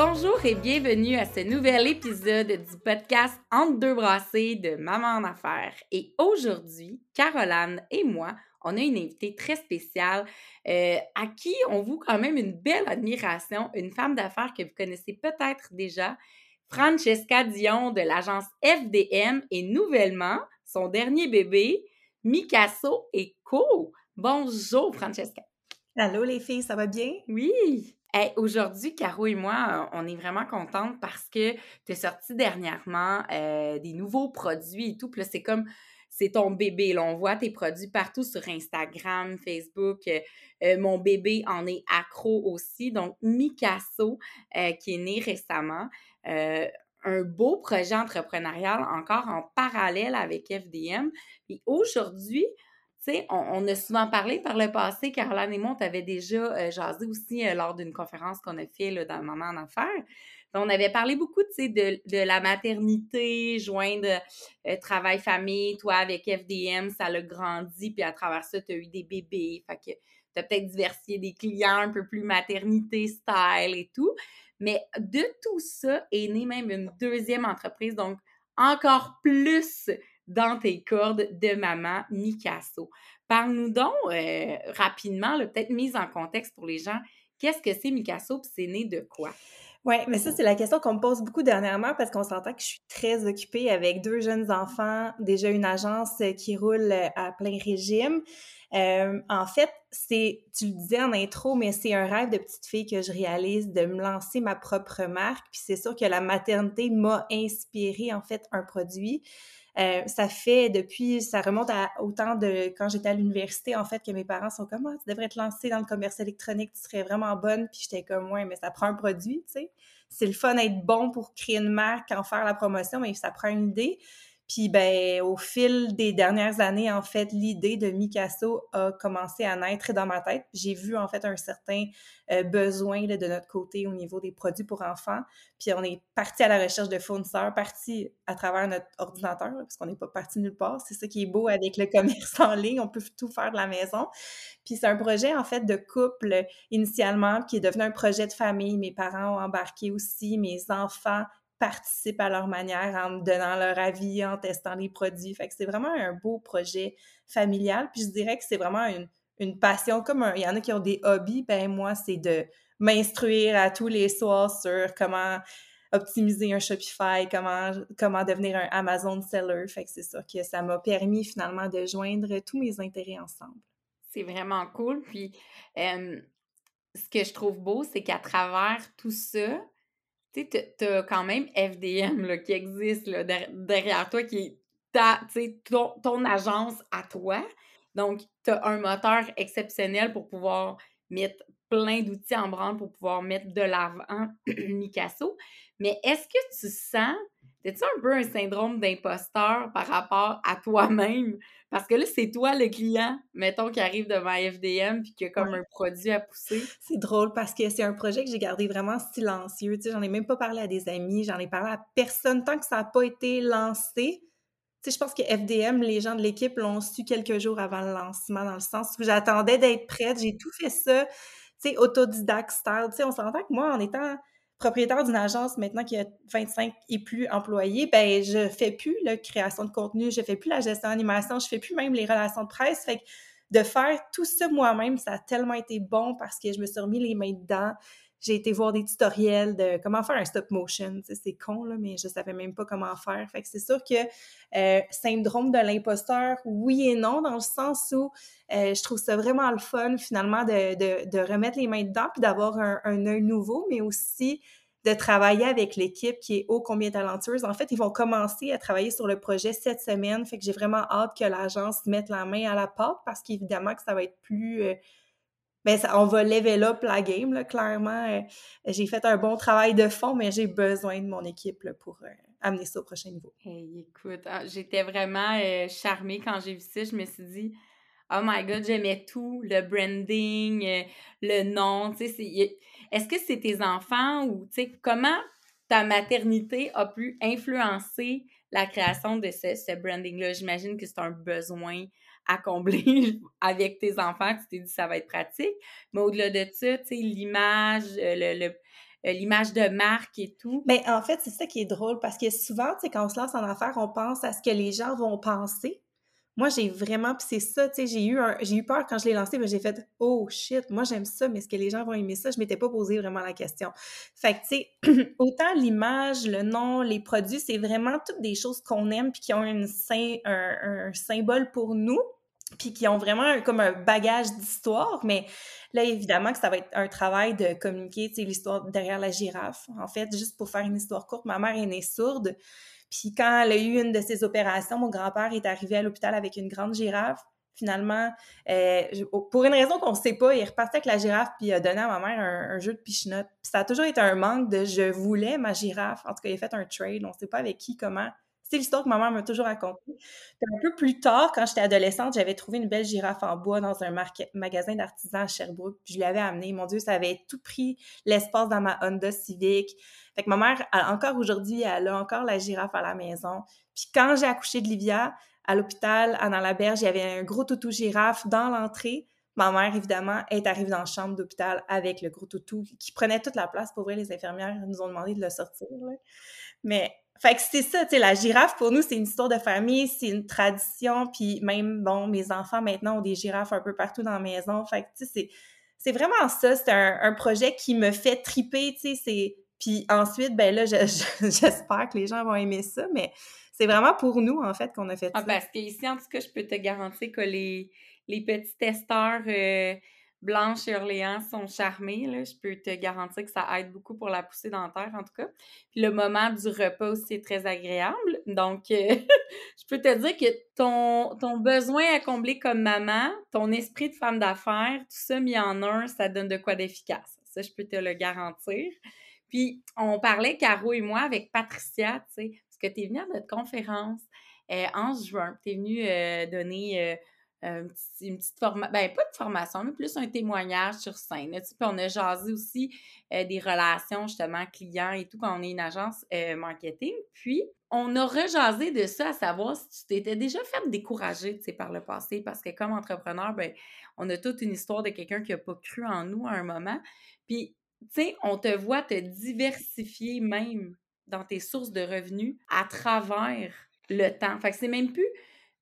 Bonjour et bienvenue à ce nouvel épisode du podcast Entre deux brassées de Maman en affaires. Et aujourd'hui, Caroline et moi, on a une invitée très spéciale euh, à qui on voue quand même une belle admiration, une femme d'affaires que vous connaissez peut-être déjà, Francesca Dion de l'agence FDM et nouvellement son dernier bébé, Mikasso et Co. Bonjour Francesca. Allô les filles, ça va bien? Oui. Aujourd'hui, Caro et moi, on est vraiment contentes parce que tu as sorti dernièrement euh, des nouveaux produits et tout. Puis c'est comme, c'est ton bébé. On voit tes produits partout sur Instagram, Facebook. Euh, euh, mon bébé en est accro aussi. Donc, Mikasso, qui est né récemment. un beau projet entrepreneurial encore en parallèle avec FDM. Puis aujourd'hui, on, a souvent parlé par le passé, Caroline et moi, on t'avait déjà euh, jasé aussi euh, lors d'une conférence qu'on a fait dans Maman en affaires. On avait parlé beaucoup, de, de la maternité, joindre euh, travail-famille, toi avec FDM, ça l'a grandi, puis à travers ça, tu as eu des bébés, fait que tu as peut-être diversifié des clients un peu plus maternité, style et tout. Mais de tout ça est née même une deuxième entreprise, donc encore plus dans tes cordes de maman Mikasso. Parle-nous donc euh, rapidement, peut-être mise en contexte pour les gens, qu'est-ce que c'est Mikasso puis c'est né de quoi? Oui, mais ça, c'est la question qu'on me pose beaucoup dernièrement parce qu'on s'entend que je suis très occupée avec deux jeunes enfants, déjà une agence qui roule à plein régime. Euh, en fait, c'est, tu le disais en intro, mais c'est un rêve de petite fille que je réalise de me lancer ma propre marque. Puis c'est sûr que la maternité m'a inspiré en fait un produit. Euh, ça fait depuis, ça remonte à autant de quand j'étais à l'université, en fait, que mes parents sont comme, ah, tu devrais te lancer dans le commerce électronique, tu serais vraiment bonne. Puis j'étais comme, ouais, mais ça prend un produit, tu sais. C'est le fun d'être bon pour créer une marque, en faire la promotion, mais ça prend une idée. Puis ben au fil des dernières années, en fait, l'idée de Mikasso a commencé à naître dans ma tête. J'ai vu en fait un certain euh, besoin de notre côté au niveau des produits pour enfants. Puis on est parti à la recherche de fournisseurs, parti à travers notre ordinateur, parce qu'on n'est pas parti nulle part. C'est ça qui est beau avec le commerce en ligne, on peut tout faire de la maison. Puis c'est un projet en fait de couple initialement qui est devenu un projet de famille. Mes parents ont embarqué aussi, mes enfants participent à leur manière en donnant leur avis, en testant les produits. Fait que c'est vraiment un beau projet familial. Puis je dirais que c'est vraiment une, une passion, comme il y en a qui ont des hobbies, ben moi, c'est de m'instruire à tous les soirs sur comment optimiser un Shopify, comment, comment devenir un Amazon seller. Fait que c'est ça que ça m'a permis finalement de joindre tous mes intérêts ensemble. C'est vraiment cool. Puis, ce que je trouve beau, c'est qu'à travers tout ça, tu as quand même FDM qui existe derrière toi, qui est ton, ton agence à toi. Donc, tu as un moteur exceptionnel pour pouvoir mettre plein d'outils en branle pour pouvoir mettre de l'avant Mikasso. Mais est-ce que tu sens c'est-tu un peu un syndrome d'imposteur par rapport à toi-même? Parce que là, c'est toi le client, mettons, qui arrive devant FDM puis qui a comme un produit à pousser. C'est drôle parce que c'est un projet que j'ai gardé vraiment silencieux. Tu sais, j'en ai même pas parlé à des amis, j'en ai parlé à personne tant que ça n'a pas été lancé. Tu sais, je pense que FDM, les gens de l'équipe l'ont su quelques jours avant le lancement, dans le sens où j'attendais d'être prête. J'ai tout fait ça, tu sais, autodidacte style. On s'entend que moi, en étant propriétaire d'une agence maintenant qui a 25 et plus employés, ben je fais plus la création de contenu, je fais plus la gestion d'animation, je fais plus même les relations de presse. Fait que de faire tout ça moi-même, ça a tellement été bon parce que je me suis remis les mains dedans. J'ai été voir des tutoriels de comment faire un stop motion. c'est con, là, mais je savais même pas comment faire. Fait que c'est sûr que euh, syndrome de l'imposteur, oui et non, dans le sens où euh, je trouve ça vraiment le fun, finalement, de, de, remettre les mains dedans puis d'avoir un, un œil nouveau, mais aussi de travailler avec l'équipe qui est ô combien talentueuse. En fait, ils vont commencer à travailler sur le projet cette semaine. Fait que j'ai vraiment hâte que l'agence mette la main à la pâte parce qu'évidemment que ça va être plus... Euh, ben, on va level up la game, clairement. Euh, j'ai fait un bon travail de fond, mais j'ai besoin de mon équipe pour euh, amener ça au prochain niveau. Hey, écoute, ah, j'étais vraiment charmée quand j'ai vu ça. Je me suis dit, oh my god, j'aimais tout, le branding, le nom, est-ce que c'est tes enfants ou, comment ta maternité a pu influencer la création de ce branding-là? J'imagine que c'est un besoin à combler avec tes enfants, tu t'es dit ça va être pratique. Mais au-delà de ça, tu sais, l'image, euh, le, euh, l'image de marque et tout. Mais en fait, c'est ça qui est drôle parce que souvent, tu sais, quand on se lance en affaires, on pense à ce que les gens vont penser moi, j'ai vraiment, puis c'est ça, tu sais, j'ai eu, j'ai eu peur quand je l'ai lancé, mais j'ai fait « Oh shit, moi j'aime ça, mais est-ce que les gens vont aimer ça? » Je m'étais pas posé vraiment la question. Fait que, tu sais, autant l'image, le nom, les produits, c'est vraiment toutes des choses qu'on aime puis qui ont un, symbole pour nous, puis qui ont vraiment comme un bagage d'histoire, mais là, évidemment que ça va être un travail de communiquer, tu l'histoire derrière la girafe. En fait, juste pour faire une histoire courte, ma mère est née sourde, puis quand elle a eu une de ses opérations, mon grand-père est arrivé à l'hôpital avec une grande girafe. Finalement, euh, pour une raison qu'on ne sait pas, il repartait avec la girafe puis il a donné à ma mère un, jeu de pichenote. Puis ça a toujours été un manque de je voulais ma girafe. En tout cas, il a fait un trade. On ne sait pas avec qui, comment. C'est l'histoire que ma mère m'a toujours racontée. Un peu plus tard, quand j'étais adolescente, j'avais trouvé une belle girafe en bois dans un magasin d'artisans à Sherbrooke. Puis je l'avais amenée. Mon Dieu, ça avait tout pris l'espace dans ma Honda Civic. Fait ma mère, encore aujourd'hui, elle a encore la girafe à la maison. Puis quand j'ai accouché de Livia, à l'hôpital, dans la berge, il y avait un gros toutou girafe dans l'entrée. Ma mère, évidemment, est arrivée dans la chambre d'hôpital avec le gros toutou qui prenait toute la place. Pour vrai, les infirmières nous ont demandé de le sortir. Mais, fait que c'est ça, tu sais, la girafe, pour nous, c'est une histoire de famille, c'est une tradition. Puis même, bon, mes enfants, maintenant, ont des girafes un peu partout dans la maison. Fait que, tu sais, c'est vraiment ça. C'est un, un, projet qui me fait triper, tu sais, c'est puis ensuite, ben là, j'espère que les gens vont aimer ça, mais c'est vraiment pour nous, en fait, qu'on a fait ah, ça. Parce qu'ici, en tout cas, je peux te garantir que les, les petits testeurs euh, Blanche et Orléans sont charmés. Là. Je peux te garantir que ça aide beaucoup pour la poussée dentaire, en tout cas. Puis le moment du repas aussi est très agréable. Donc, euh, je peux te dire que ton, ton besoin à combler comme maman, ton esprit de femme d'affaires, tout ça mis en un, ça donne de quoi d'efficace. Ça, je peux te le garantir. Puis, on parlait, Caro et moi, avec Patricia, tu sais, parce que tu es venue à notre conférence euh, en juin. Tu es venue euh, donner euh, une petite formation, ben pas de formation, mais plus un témoignage sur scène. Puis on a jasé aussi des relations, justement, clients et tout, quand on est une agence marketing. Puis, on a rejasé de ça, à savoir si tu t'étais déjà fait décourager, tu sais, par le passé, parce que comme entrepreneur, ben, on a toute une histoire de quelqu'un qui n'a pas cru en nous à un moment. Puis, tu sais, on te voit te diversifier même dans tes sources de revenus à travers le temps. Fait que c'est même plus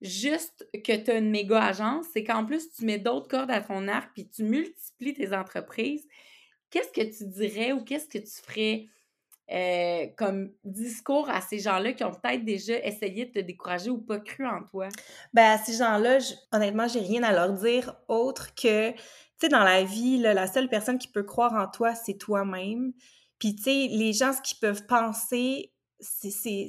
juste que tu as une méga agence, c'est qu'en plus, tu mets d'autres cordes à ton arc puis tu multiplies tes entreprises. Qu'est-ce que tu dirais ou qu'est-ce que tu ferais euh, comme discours à ces gens-là qui ont peut-être déjà essayé de te décourager ou pas cru en toi? Ben, à ces gens-là, honnêtement, j'ai rien à leur dire autre que tu sais, dans la vie, la seule personne qui peut croire en toi, c'est toi-même. Puis, tu sais, les gens, ce qu'ils peuvent penser, c'est,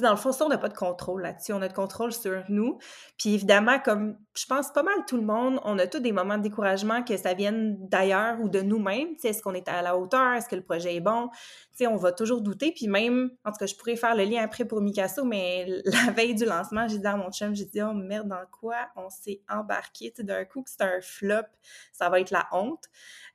dans le fond, ça, on n'a pas de contrôle là-dessus. On a de contrôle sur nous. Puis évidemment, comme je pense pas mal tout le monde, on a tous des moments de découragement que ça vienne d'ailleurs ou de nous-mêmes. Est-ce qu'on est à la hauteur? Est-ce que le projet est bon? On va toujours douter. Puis même, en tout cas, je pourrais faire le lien après pour Mikasso, mais la veille du lancement, j'ai dit à mon chum, j'ai dit, oh merde, dans quoi on s'est embarqué? D'un coup, que c'est un flop, ça va être la honte.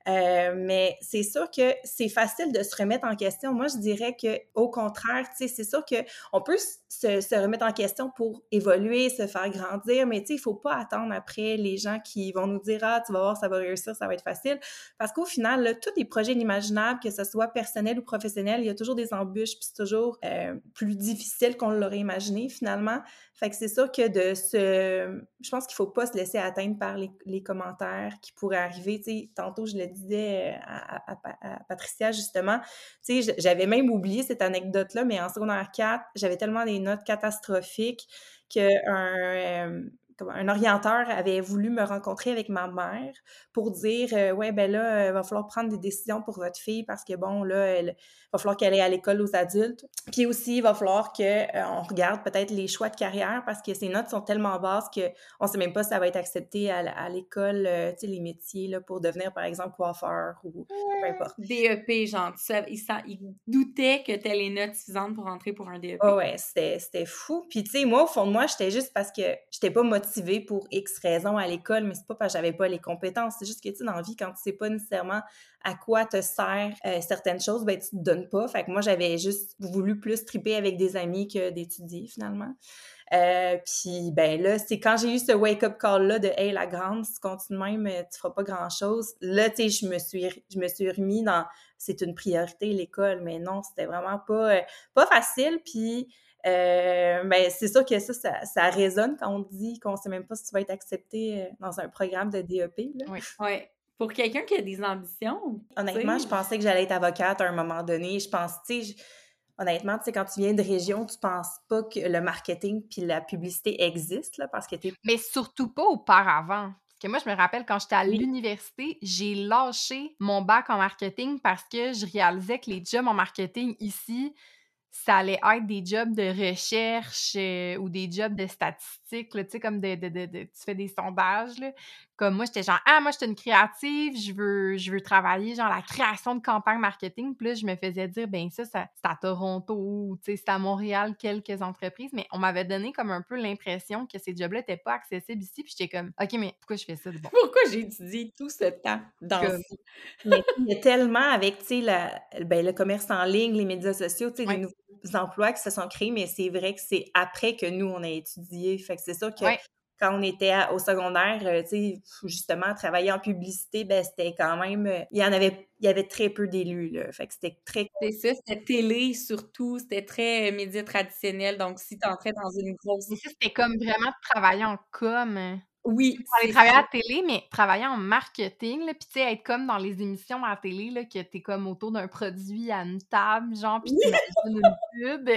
Euh, mais c'est sûr que c'est facile de se remettre en question. Moi, je dirais que au contraire, c'est sûr que on peut se, remettre en question pour évoluer, se faire grandir, mais il faut pas attendre après les gens qui vont nous dire ah, tu vas voir, ça va réussir, ça va être facile, parce qu'au final, tous les projets inimaginables, que ce soit personnel ou professionnel il y a toujours des embûches, puis c'est toujours euh, plus difficile qu'on l'aurait imaginé finalement. Fait que c'est sûr que de ce... Je pense qu'il faut pas se laisser atteindre par les, commentaires qui pourraient arriver. Tu sais, tantôt, je le disais euh, à, Patricia, justement. Tu sais, j'avais même oublié cette anecdote-là, mais en secondaire 4, j'avais tellement des notes catastrophiques qu'un un orienteur avait voulu me rencontrer avec ma mère pour dire euh, ouais ben là il va falloir prendre des décisions pour votre fille parce que bon là il va falloir qu'elle aille à l'école aux adultes. Puis aussi il va falloir que euh, on regarde peut-être les choix de carrière parce que ces notes sont tellement basses que on sait même pas si ça va être accepté à, l'école euh, tu sais les métiers là pour devenir par exemple coiffeur ou peu importe. DEP genre il, il doutait que tu les notes suffisantes pour entrer pour un DEP oh ouais c'était fou. Puis tu sais moi au fond de moi j'étais juste parce que j'étais pas motivée pour X raisons à l'école, mais c'est pas parce que j'avais pas les compétences. C'est juste que, tu sais, dans la vie, quand tu sais pas nécessairement à quoi te sert euh, certaines choses, ben, tu te donnes pas. Fait que moi, j'avais juste voulu plus triper avec des amis que d'étudier, finalement. Euh, puis, ben là, c'est quand j'ai eu ce wake-up call-là de « Hey, la grande, si tu continues même, euh, tu feras pas grand-chose », là, tu sais, je me suis, je me suis remis dans « c'est une priorité, l'école », mais non, c'était vraiment pas, pas facile, puis euh, mais c'est sûr que ça, ça, résonne quand on dit qu'on ne sait même pas si tu vas être accepté euh, dans un programme de DEP. Oui. Ouais. Pour quelqu'un qui a des ambitions. Honnêtement, je pensais que j'allais être avocate à un moment donné. Je pense, tu sais, honnêtement, tu sais, quand tu viens de région, tu penses pas que le marketing puis la publicité existent, là, parce que tu Mais surtout pas auparavant. Parce que moi, je me rappelle, quand j'étais à l'université, j'ai lâché mon bac en marketing parce que je réalisais que les jobs en marketing ici, ça allait être des jobs de recherche euh, ou des jobs de statistiques, tu sais, comme de, tu fais des sondages, là. Comme moi, j'étais genre, ah, moi, je suis une créative, je veux, je veux travailler, genre, la création de campagne marketing. Puis là, je me faisais dire, ben ça, ça c'est à Toronto ou, tu sais, c'est à Montréal, quelques entreprises. Mais on m'avait donné comme un peu l'impression que ces jobs-là n'étaient pas accessibles ici. Puis j'étais comme, OK, mais pourquoi je fais ça bon? Pourquoi j'ai étudié tout ce temps dans ça? Mais il y a tellement avec, tu sais, ben, le commerce en ligne, les médias sociaux, tu sais, les nouveaux emplois qui se sont créés, mais c'est vrai que c'est après que nous, on a étudié. Fait que c'est sûr que quand on était au secondaire, euh, tu sais, justement, travailler en publicité, ben c'était quand même... Euh, il y en avait, il y avait très peu d'élus, là. Fait que c'était très... C'est ça, c'était télé surtout, c'était très euh, média traditionnel. Donc, si tu entrais dans une grosse... c'était comme vraiment travailler en com. Oui. Aller travailler à la télé, mais travailler en marketing, là, puis tu sais, être comme dans les émissions à la télé, là, que t'es comme autour d'un produit à une table, genre, puis tu une pub.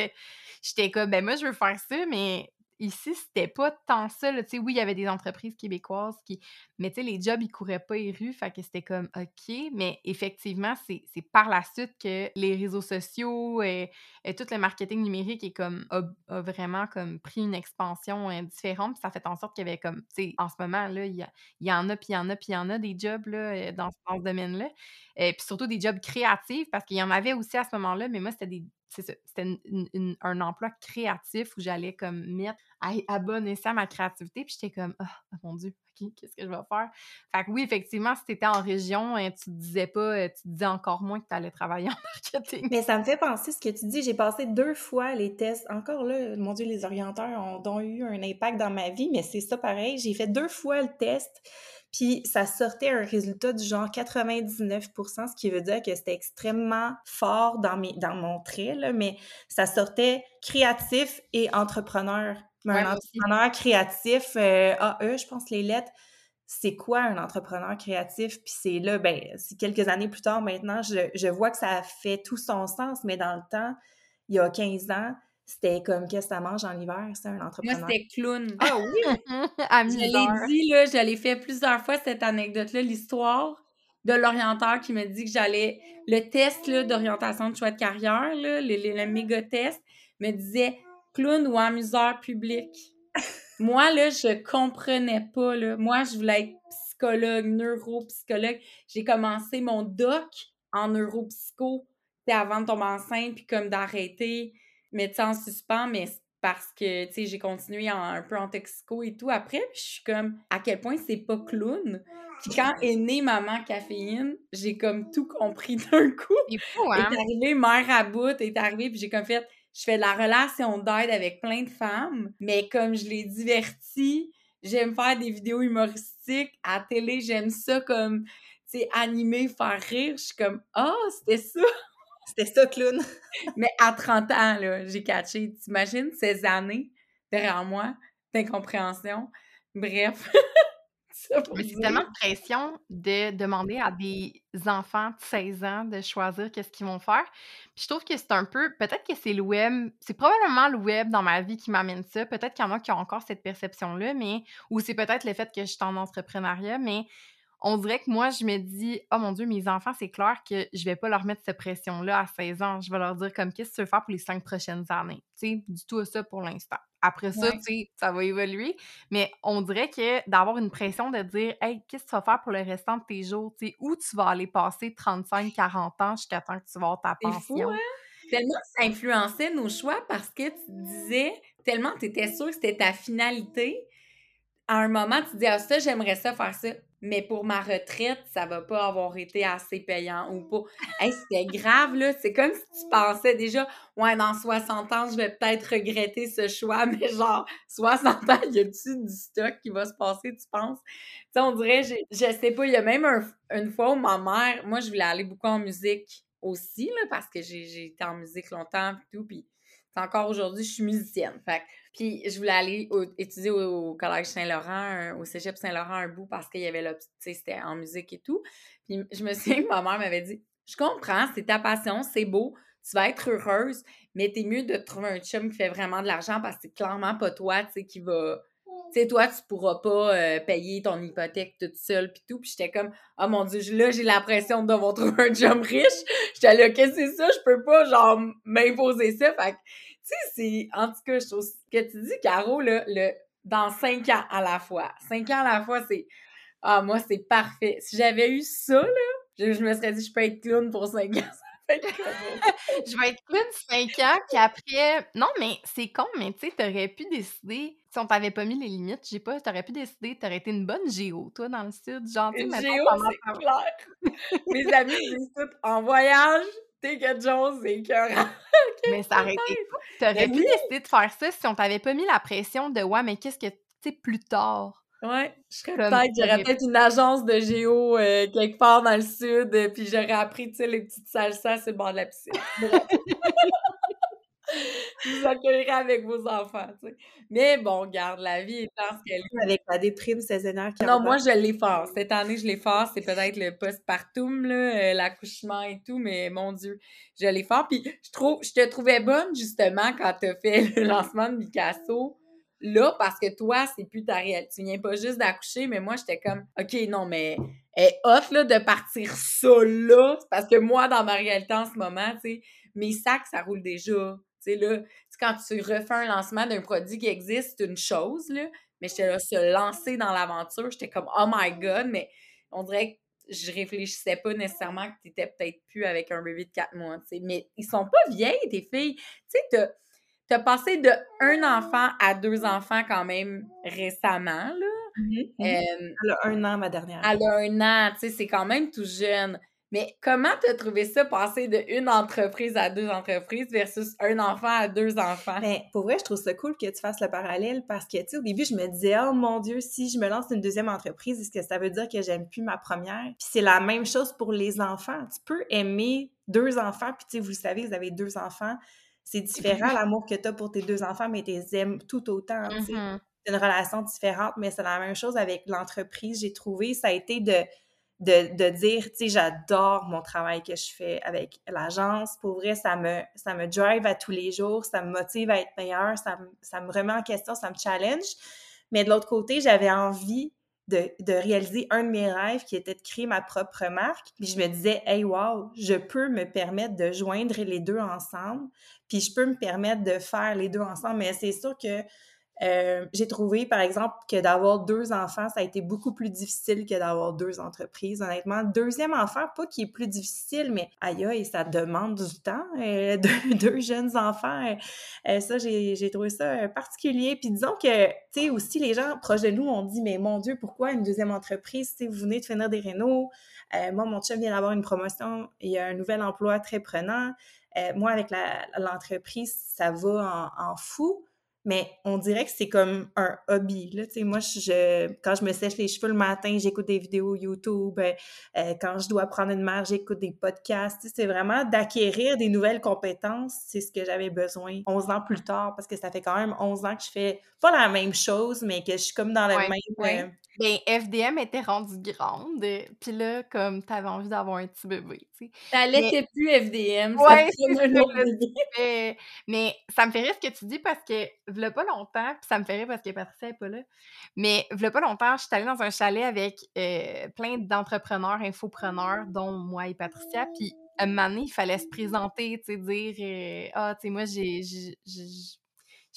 J'étais comme, ben moi, je veux faire ça, mais ici, c'était pas tant ça. Oui, il y avait des entreprises québécoises qui. Mais les jobs, ils couraient pas les rues. Fait que c'était comme OK. Mais effectivement, c'est par la suite que les réseaux sociaux et, tout le marketing numérique est comme a, vraiment comme pris une expansion euh, différente. Puis ça fait en sorte qu'il y avait comme, en ce moment, là, il y, en a, puis il y en a, puis il y en a des jobs là, euh, dans, ce domaine-là. Et puis surtout des jobs créatifs, parce qu'il y en avait aussi à ce moment-là, mais moi, c'était des c'était un emploi créatif où j'allais comme mettre à, à ma créativité. Puis j'étais comme, oh, mon Dieu, OK, qu'est-ce que je vais faire? Fait que oui, effectivement, si tu étais en région, hein, tu te disais pas, euh, tu te disais encore moins que tu allais travailler en marketing. Mais ça me fait penser ce que tu dis. J'ai passé deux fois les tests. Encore là, mon Dieu, les orienteurs ont eu un impact dans ma vie, mais c'est ça pareil. J'ai fait deux fois le test. Puis ça sortait un résultat du genre 99% ce qui veut dire que c'était extrêmement fort dans, mes, dans mon trait, là, mais ça sortait créatif et entrepreneur. un entrepreneur créatif, euh, AE, je pense les lettres, c'est quoi un entrepreneur créatif? Puis c'est là, ben, quelques années plus tard maintenant, je, je vois que ça a fait tout son sens, mais dans le temps, il y a 15 ans, c'était comme qu'est-ce que ça mange en hiver, c'est un entrepreneur? Moi, c'était clown. Ah oui! je l'ai dit, là, je l'ai fait plusieurs fois, cette anecdote-là, l'histoire de l'orienteur qui me dit que j'allais... Le test d'orientation de choix de carrière, là, le, le, méga test, me disait clown ou amuseur public. Moi, là, je comprenais pas, là. Moi, je voulais être psychologue, neuropsychologue. J'ai commencé mon doc en neuropsycho, avant de tomber enceinte, puis comme d'arrêter mettre ça en suspens, mais parce que, tu sais, j'ai continué un peu en toxico et tout après, puis je suis comme, à quel point c'est pas clown? Puis quand est née Maman Caféine, j'ai comme tout compris d'un coup. C'est fou, hein? Est arrivé Mère à bout, est arrivé, puis j'ai comme fait, je fais de la relation d'aide avec plein de femmes, mais comme je les divertis, j'aime faire des vidéos humoristiques, à télé, j'aime ça comme, tu sais, animer, faire rire, je suis comme, ah, oh, c'était ça! C'était ça, clown. mais à 30 ans, là, j'ai catché. T'imagines ces années derrière moi d'incompréhension? Bref. Mais c'est tellement de pression de demander à des enfants de 16 ans de choisir qu'est-ce qu'ils vont faire. Puis je trouve que c'est un peu, peut-être que c'est le web, c'est probablement le web dans ma vie qui m'amène ça. Peut-être qu'il y en a qui ont encore cette perception-là, mais, ou c'est peut-être le fait que je suis en entrepreneuriat, mais on dirait que moi, je me dis, oh mon Dieu, mes enfants, c'est clair que je vais pas leur mettre cette pression-là à 16 ans. Je vais leur dire, comme, qu'est-ce que tu veux faire pour les cinq prochaines années? Tu sais, du tout ça pour l'instant. Après ça, tu sais, ça va évoluer. Mais on dirait que d'avoir une pression de dire, hey, qu'est-ce que tu vas faire pour le restant de tes jours? Tu sais, où tu vas aller passer 35, 40 ans jusqu'à temps que tu vas avoir ta pension? Hein? Tellement ça influençait nos choix parce que tu disais, tellement tu étais sûr que c'était ta finalité. À un moment, tu dis, ah, ça, j'aimerais ça faire ça mais pour ma retraite, ça va pas avoir été assez payant ou pas. Hey, c'était grave, là. C'est comme si tu pensais déjà, ouais, dans 60 ans, je vais peut-être regretter ce choix, mais genre, 60 ans, y a-tu du stock qui va se passer, tu penses? Tu sais, on dirait, je sais pas, il y a même une fois où ma mère, moi, je voulais aller beaucoup en musique aussi, là, parce que j'ai été en musique longtemps et tout, puis encore aujourd'hui, je suis musicienne. Fait puis je voulais aller étudier au, Collège Saint-Laurent, au Cégep Saint-Laurent un bout parce qu'il y avait là, c'était en musique et tout. Puis je me souviens que ma mère m'avait dit Je comprends, c'est ta passion, c'est beau, tu vas être heureuse, mais t'es mieux de trouver un chum qui fait vraiment de l'argent parce que c'est clairement pas toi, tu sais, qui va. Tu sais, toi, tu pourras pas euh, payer ton hypothèque toute seule, puis tout. Puis j'étais comme, oh mon Dieu, là, j'ai l'impression de devoir trouver un job riche. J'étais là, qu'est-ce que c'est ça? Je peux pas, genre, m'imposer ça. Fait que tu sais, c'est. En tout cas, je trouve que tu dis, Caro, là, le, dans cinq ans à la fois. Cinq ans à la fois, c'est. Ah, moi, c'est parfait. Si j'avais eu ça, là, je, me serais dit, je peux être clown pour cinq ans. je vais être clown cinq ans, puis après. Non, mais c'est con, mais tu sais, t'aurais pu décider. Si on t'avait pas mis les limites, j'ai pas, t'aurais pu décider, t'aurais été une bonne géo, toi, dans le sud. Genre, tu géo, c'est clair. Mes amis disent tout en voyage, t'es quelque chose, c'est écœurant. mais ça aurait été. T'aurais pu décider de faire ça si on t'avait pas mis la pression de ouais, mais qu'est-ce que tu sais plus tard? Ouais, je serais peut-être, j'aurais peut-être une agence de géo euh, quelque part dans le sud, euh, puis j'aurais appris, tu sais, les petites salsas sur le bord de la piscine. vous accueillerez avec vos enfants, tu sais. Mais bon, garde, la vie est ce qu'elle est. Avec la déprime saisonnière qui Non, moi, je l'ai fort. Cette année, je l'ai fort. C'est peut-être le postpartum, euh, l'accouchement et tout, mais mon Dieu, je l'ai fort. Puis je trouve, je te trouvais bonne, justement, quand tu as fait le lancement de Picasso là parce que toi, c'est plus ta réalité. Tu viens pas juste d'accoucher, mais moi, j'étais comme, OK, non, mais est hot, là, de partir ça, là. Parce que moi, dans ma réalité en ce moment, tu sais, mes sacs, ça roule déjà là, quand tu refais un lancement d'un produit qui existe, c'est une chose, là. Mais j'étais là, se lancer dans l'aventure, j'étais comme, oh my god, mais on dirait que je réfléchissais pas nécessairement que tu étais peut-être plus avec un bébé de quatre mois, tu sais. Mais ils sont pas vieilles, tes filles. Tu sais, t'as passé de un enfant à deux enfants quand même récemment, là. Mm-hmm, mm-hmm. elle a un an, ma dernière. Elle a un an, tu sais, c'est quand même tout jeune. Mais comment tu as trouvé ça, passer de une entreprise à deux entreprises versus un enfant à deux enfants? Ben, pour vrai, je trouve ça cool que tu fasses le parallèle parce que, tu sais, au début, je me disais, oh mon Dieu, si je me lance une deuxième entreprise, est-ce que ça veut dire que j'aime plus ma première? Puis c'est la même chose pour les enfants. Tu peux aimer deux enfants, puis tu sais, vous le savez, vous avez deux enfants. C'est différent l'amour que tu as pour tes deux enfants, mais tu les aimes tout autant. Mm-hmm. C'est une relation différente, mais c'est la même chose avec l'entreprise. J'ai trouvé, ça a été de de, dire, tu sais, j'adore mon travail que je fais avec l'agence. Pour vrai, ça me, ça me drive à tous les jours, ça me motive à être meilleure, ça me, ça me remet en question, ça me challenge. Mais de l'autre côté, j'avais envie de, de, réaliser un de mes rêves qui était de créer ma propre marque. Puis je me disais, hey, wow, je peux me permettre de joindre les deux ensemble. Puis je peux me permettre de faire les deux ensemble. Mais c'est sûr que euh, j'ai trouvé, par exemple, que d'avoir deux enfants, ça a été beaucoup plus difficile que d'avoir deux entreprises. Honnêtement, deuxième enfant, pas qui est plus difficile, mais aïe, aïe, ça demande du temps. Euh, deux, jeunes enfants, euh, ça, j'ai trouvé ça particulier. Puis disons que, tu sais, aussi, les gens proches de nous ont dit, mais mon Dieu, pourquoi une deuxième entreprise? Tu sais, vous venez de finir des rénaux. moi, mon chef vient d'avoir une promotion. Il y a un nouvel emploi très prenant. moi, avec l'entreprise, ça va en fou mais on dirait que c'est comme un hobby. Là. moi, je, quand je me sèche les cheveux le matin, j'écoute des vidéos YouTube. Euh, euh, quand je dois prendre une marche, j'écoute des podcasts. C'est vraiment d'acquérir des nouvelles compétences. C'est ce que j'avais besoin 11 ans plus tard, parce que ça fait quand même 11 ans que je fais pas la même chose, mais que je suis comme dans le même... Euh, ben, FDM était rendue grande, puis là, comme t'avais envie d'avoir un petit bébé, tu sais. T'allaitais plus FDM, ouais, ça mais, ça me fait rire ce que tu dis parce que, v'là pas longtemps, puis ça me fait rire parce que Patricia est pas là, mais v'là pas longtemps, je suis allée dans un chalet avec euh, plein d'entrepreneurs, infopreneurs, dont moi et Patricia, puis un moment donné, il fallait se présenter, tu sais, dire euh, Ah, tu sais, moi, j'ai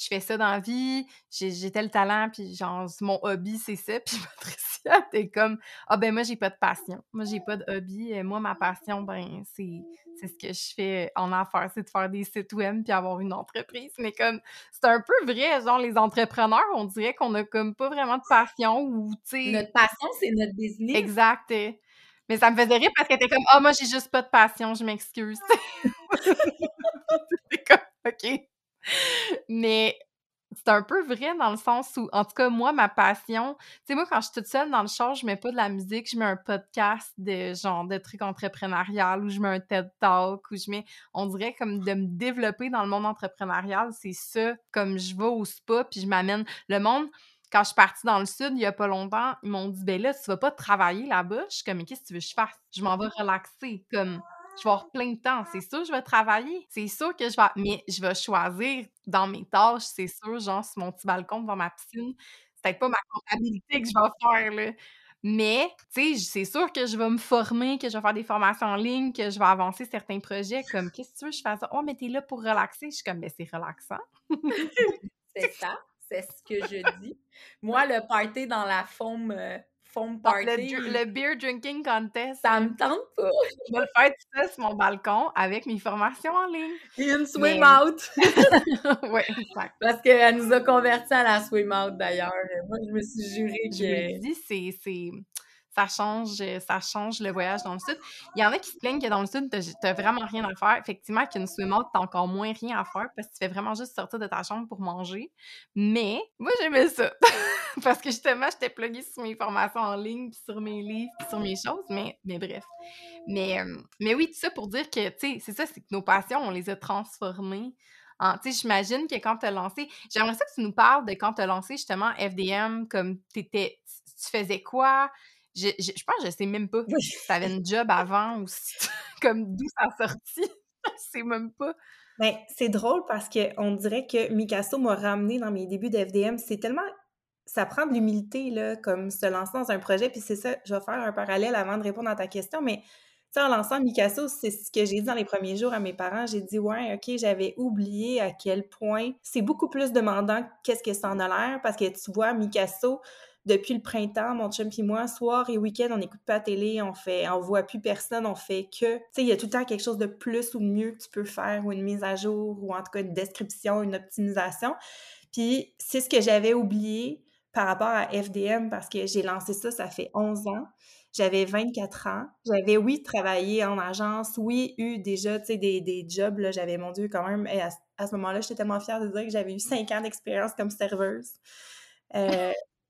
je fais ça dans la vie, j'ai tel talent, puis genre, mon hobby, c'est ça. Puis Patricia, t'es comme, ah ben moi, j'ai pas de passion. Moi, j'ai pas de hobby. Moi, ma passion, ben, c'est ce que je fais en affaires, c'est de faire des sites web puis avoir une entreprise. Mais comme, c'est un peu vrai, genre, les entrepreneurs, on dirait qu'on a comme pas vraiment de passion ou, tu sais... Notre passion, c'est notre business. Exact. Mais ça me faisait rire parce qu'elle était comme, ah, oh, moi, j'ai juste pas de passion, je m'excuse. c'est comme, OK. Mais c'est un peu vrai dans le sens où, en tout cas, moi, ma passion, tu sais, moi, quand je suis toute seule dans le char, je mets pas de la musique, je mets un podcast de genre de trucs entrepreneurial ou je mets un TED Talk ou je mets, on dirait comme de me développer dans le monde entrepreneurial, c'est ça, comme je vais au spa puis je m'amène le monde. Quand je suis partie dans le sud, il y a pas longtemps, ils m'ont dit, ben là, tu vas pas travailler là-bas. Je suis comme, mais qu'est-ce que tu veux que je fasse? Je m'en vais relaxer. Comme, je vais avoir plein de temps. C'est sûr, je vais travailler. C'est sûr que je vais. Mais je vais choisir dans mes tâches, c'est sûr, genre sur mon petit balcon devant ma piscine. C'est peut-être pas ma comptabilité que je vais faire, là. Mais, tu sais, c'est sûr que je vais me former, que je vais faire des formations en ligne, que je vais avancer certains projets. Comme, qu'est-ce que tu veux je fasse? Oh, mais t'es là pour relaxer. Je suis comme, ben, c'est relaxant. c'est ça. C'est ce que je dis. Moi, le party dans la forme euh, foam party. Le, beer drinking contest. Ça me tente pas. Je vais le faire tout ça sur mon balcon avec mes formations en ligne. Et une swim out. oui, exact. Parce qu'elle nous a convertis à la swim out d'ailleurs. Moi, je me suis jurée que. Je me dis, c'est ça change, euh, ça change le voyage dans le sud. Il y en a qui se plaignent que dans le sud, t'as vraiment rien à faire. Effectivement, qu'une swim out, t'as encore moins rien à faire parce que tu fais vraiment juste sortir de ta chambre pour manger. Mais moi, j'aimais ça. parce que justement, j'étais pluguée sur mes formations en ligne, puis sur mes livres, puis sur mes choses. Mais, mais bref. Mais, euh, mais oui, tout ça pour dire que, tu sais, c'est ça, c'est que nos passions, on les a transformées. Tu sais, j'imagine que quand tu as lancé, j'aimerais ça que tu nous parles de quand tu as lancé justement FDM, comme t'étais, tu faisais quoi, je, je, pense que je sais même pas si tu avais une job avant ou si, comme d'où ça a sorti. je sais même pas. Ben, c'est drôle parce qu'on dirait que Mikasso m'a ramené dans mes débuts d'FDM. C'est tellement. Ça prend de l'humilité, là, comme se lancer dans un projet. Puis c'est ça, je vais faire un parallèle avant de répondre à ta question. Mais, tu sais, en lançant Mikasso, c'est ce que j'ai dit dans les premiers jours à mes parents. J'ai dit, ouais, OK, j'avais oublié à quel point c'est beaucoup plus demandant qu'est-ce que ça en a l'air. Parce que tu vois, Mikasso, depuis le printemps, mon chum et moi, soir et week-end, on n'écoute pas la télé, on fait, on voit plus personne, on fait que, tu sais, il y a tout le temps quelque chose de plus ou de mieux que tu peux faire, ou une mise à jour, ou en tout cas une description, une optimisation. Puis c'est ce que j'avais oublié par rapport à FDM parce que j'ai lancé ça, ça fait 11 ans. J'avais 24 ans. J'avais, oui, travaillé en agence, oui, eu déjà, tu sais, des, des jobs, là, j'avais, mon Dieu, quand même, et à, ce moment-là, j'étais tellement fière de dire que j'avais eu 5 ans d'expérience comme serveuse. Euh,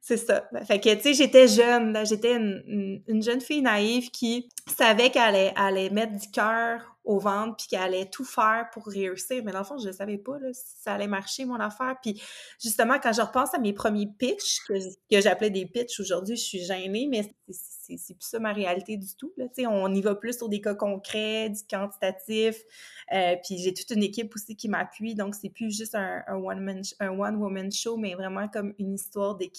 c'est ça. Fait que, tu sais, j'étais jeune, j'étais une, jeune fille naïve qui savait qu'elle allait, mettre du cœur au ventre puis qu'elle allait tout faire pour réussir. Mais dans le fond, je ne savais pas là, si ça allait marcher, mon affaire. Puis justement, quand je repense à mes premiers pitchs, que, j'appelais des pitchs aujourd'hui, je suis gênée, mais c'est plus ça ma réalité du tout. Là. On y va plus sur des cas concrets, du quantitatif. Euh, puis j'ai toute une équipe aussi qui m'appuie, donc c'est plus juste un, un one-woman one show, mais vraiment comme une histoire d'équipe.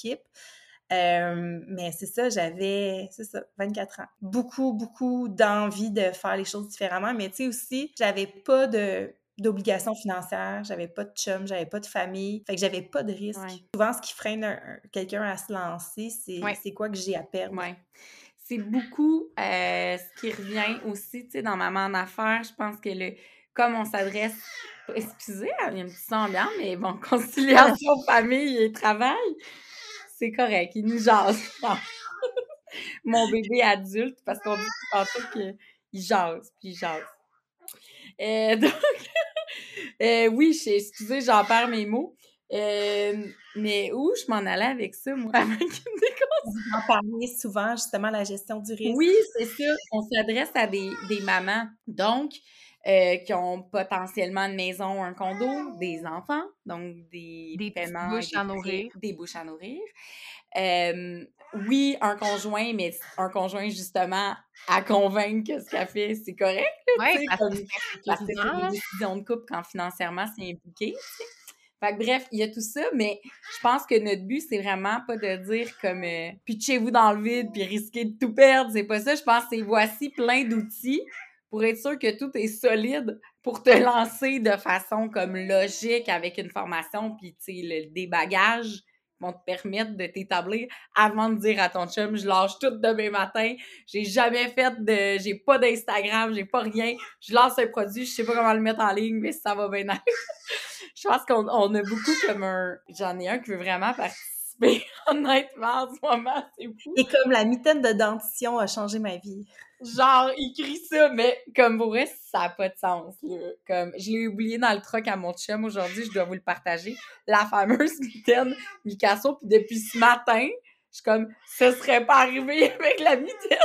Euh, mais c'est ça, j'avais, c'est ça, 24 ans. Beaucoup, beaucoup d'envie de faire les choses différemment, mais tu sais aussi, j'avais pas de d'obligations financières, j'avais pas de chum, j'avais pas de famille, fait que j'avais pas de risque. Souvent, ce qui freine quelqu'un à se lancer, c'est c'est quoi que j'ai à perdre? Ouais. C'est beaucoup euh, ce qui revient aussi, tu sais, dans Maman en affaires, je pense que le comme on s'adresse, excusez, il y a une petite ambiance, mais bon, conciliation famille et travail, c'est correct, il nous jase. Mon bébé adulte, parce qu'on dit tantôt qu'il jase, puis il jase. Euh, donc, Euh, oui, je- excusez, j'en perds mes mots. Euh, mais où je m'en allais avec ça, moi? Avec une Vous en parlez souvent, justement, la gestion du risque. Oui, c'est ça. On s'adresse à des, des mamans, donc, euh, qui ont potentiellement une maison, un condo, des enfants, donc des, Des paiements, bouches des à nourrir. Des bouches à nourrir. Euh, oui, un conjoint, mais un conjoint, justement, à convaincre que ce qu'elle fait, c'est correct. sais, parce que c'est là. décisions de couple quand financièrement c'est impliqué. Fait que bref, il y a tout ça, mais je pense que notre but, c'est vraiment pas de dire comme euh, pitchez-vous dans le vide puis risquez de tout perdre. C'est pas ça. Je pense que c'est voici plein d'outils pour être sûr que tout est solide pour te lancer de façon comme logique avec une formation puis le- des bagages vont te permettre de t'établir. Avant de dire à ton chum je lâche tout demain matin j'ai jamais fait de j'ai pas d'Instagram j'ai pas rien je lance un produit je sais pas comment le mettre en ligne mais ça va bien aller. Je pense qu'on on a beaucoup comme un j'en ai un qui veut vraiment participer. Honnêtement en ce moment c'est fou. Et comme la mitaine de dentition a changé ma vie. Genre, il crie ça, mais comme pour vrai, ça n'a pas de sens. Là. Comme, je l'ai oublié dans le truck à mon chum aujourd'hui, je dois vous le partager. La fameuse mitaine Picasso, puis depuis ce matin, je suis comme, ce serait pas arrivé avec la mitaine.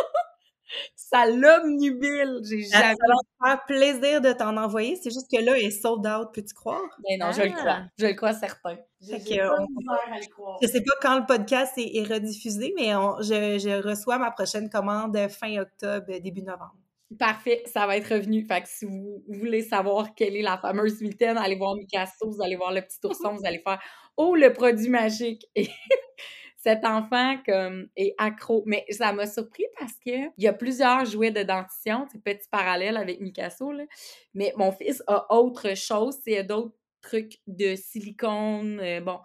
Ça l'omnubile, j'ai Ça jamais... va me faire plaisir de t'en envoyer. C'est juste que là, elle est sold out, peux-tu croire? Mais non, je le Ah. crois. Je le crois certain. Fait J'ai que, pas on- à le croire. Je sais pas quand le podcast est, est rediffusé, mais on- je, je reçois ma prochaine commande fin octobre, début novembre. Parfait, ça va être revenu. Fait que si vous voulez savoir quelle est la fameuse mitaine, allez voir Micasso, vous allez voir le petit ourson, vous allez faire Oh, le produit magique! Et cet enfant est accro. Mais ça m'a surpris parce que il y a plusieurs jouets de dentition, c'est petit parallèle avec Micasso, là. Mais mon fils a autre chose, c'est d'autres trucs de silicone. euh, bon,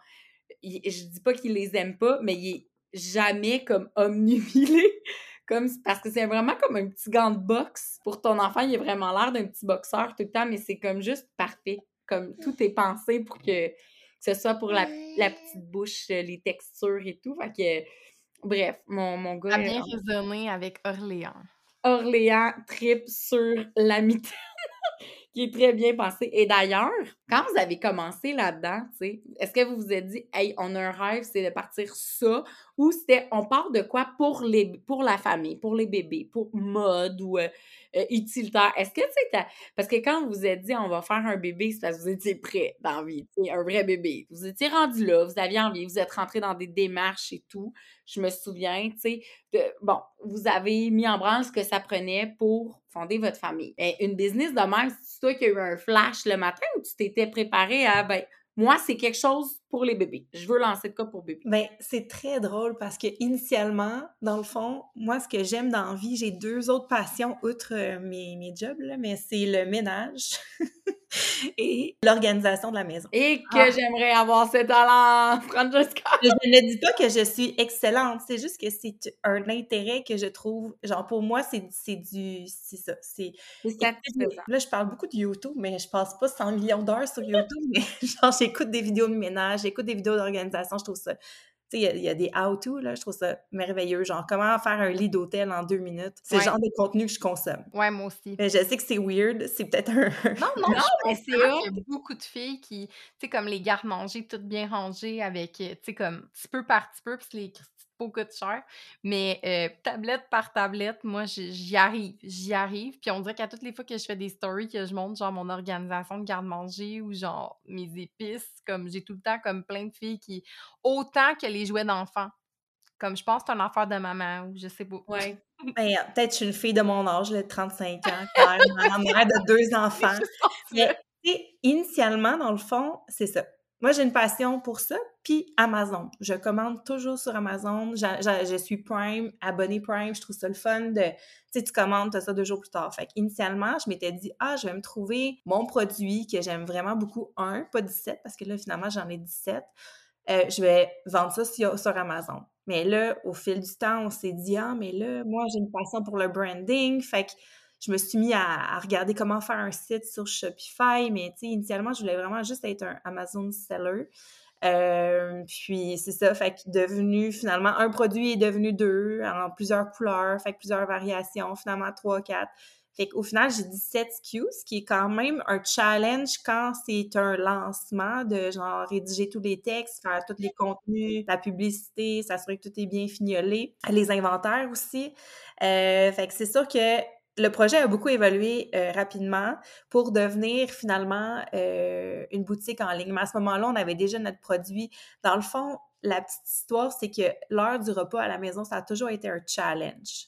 je dis pas qu'il les aime pas, mais il est jamais comme omnubilé. Comme, parce que c'est vraiment comme un petit gant de boxe pour ton enfant. Il a vraiment l'air d'un petit boxeur tout le temps, mais c'est comme juste parfait. Comme tout est pensé pour que, que ce soit pour la, la petite bouche, euh, les textures et tout. Fait que, bref, mon, mon gars, a bien résonné avec Orléans. Orléans trip sur la mitaine, qui est très bien pensé. Et d'ailleurs, quand vous avez commencé là-dedans, est-ce que vous vous êtes dit, hey, on a un rêve, c'est de partir ça, ou c'était, on part de quoi pour les, pour la famille, pour les bébés, pour mode ou euh, euh, utilitaire? Est-ce que, t'as- parce que quand vous vous êtes dit, on va faire un bébé, c'est que vous étiez prêt dans la vie, tu sais, un vrai bébé. Vous étiez rendu là, vous aviez envie, vous êtes rentré dans des démarches et tout. Je me souviens, tu sais, bon, vous avez mis en branle ce que ça prenait pour fonder votre famille. Ben, une business de même, c'est toi qui as eu un flash le matin ou tu t'étais préparé à, ben, moi, c'est quelque chose pour les bébés. Je veux lancer de quoi pour bébé. Ben, c'est très drôle parce que initialement, dans le fond, moi, ce que j'aime dans la vie, j'ai deux autres passions outre euh, mes, mes jobs, là, mais c'est le ménage et l'organisation de la maison. Et que Ah. j'aimerais avoir ce talent, Francesca. Je ne dis pas que je suis excellente, c'est juste que c'est un intérêt que je trouve, genre pour moi, c'est du, c'est ça, c'est... Là, je parle beaucoup de YouTube, mais je passe pas 100 millions d'heures sur YouTube, mais genre, j'écoute des vidéos de ménage, j'écoute des vidéos d'organisation, je trouve ça... Tu sais, il y a- il y, a des how-to, là, je trouve ça merveilleux, genre comment faire un lit d'hôtel en deux minutes? C'est Ouais. le genre de contenu que je consomme. Ouais, moi aussi. Mais je sais que c'est weird, c'est peut-être un... Non, non, Non, je mais pense c'est qu'il y a beaucoup de filles qui, tu sais, comme les garde-manger toutes bien rangées avec, euh, tu sais, comme petit peu par petit peu, que les pots coûtent cher. Mais euh, tablette par tablette, moi, j'y arrive. J'y arrive. Puis on dirait qu'à toutes les fois que je fais des stories, que je montre, genre, mon organisation de garde-manger ou, genre, mes épices, comme j'ai tout le temps, comme plein de filles qui. Autant que les jouets d'enfants. Comme je pense que c'est un affaire de maman ou je sais pas. Ouais. Ben, peut-être que je suis une fille de mon âge, là, de 35 ans, clairement, mère de deux enfants. Mais, initialement, dans le fond, c'est ça. Moi, j'ai une passion pour ça, puis Amazon. Je commande toujours sur Amazon. Je suis Prime, abonnée Prime. Je trouve ça le fun de, tu sais, tu commandes, t'as ça deux jours plus tard. Fait initialement, je m'étais dit, ah, je vais me trouver mon produit que j'aime vraiment beaucoup, un, pas 17, parce que là, finalement, j'en ai 17. Euh, je vais vendre ça sur, sur Amazon. Mais là, au fil du temps, on s'est dit, ah, mais là, moi, j'ai une passion pour le branding. Fait que je me suis mis à, regarder comment faire un site sur Shopify. Mais, tu sais, initialement, je voulais vraiment juste être un Amazon seller. Euh, puis c'est ça, fait que devenu finalement un produit est devenu deux en plusieurs couleurs, fait que plusieurs variations, finalement trois, quatre. Fait qu'au final, j'ai 17 SKUs, ce qui est quand même un challenge quand c'est un lancement de genre rédiger tous les textes, faire tous les contenus, la publicité, s'assurer que tout est bien fignolé, les inventaires aussi. Euh, fait que c'est sûr que le projet a beaucoup évolué euh, rapidement pour devenir finalement euh, une boutique en ligne. Mais à ce moment-là, on avait déjà notre produit. Dans le fond, la petite histoire, c'est que l'heure du repas à la maison, ça a toujours été un challenge.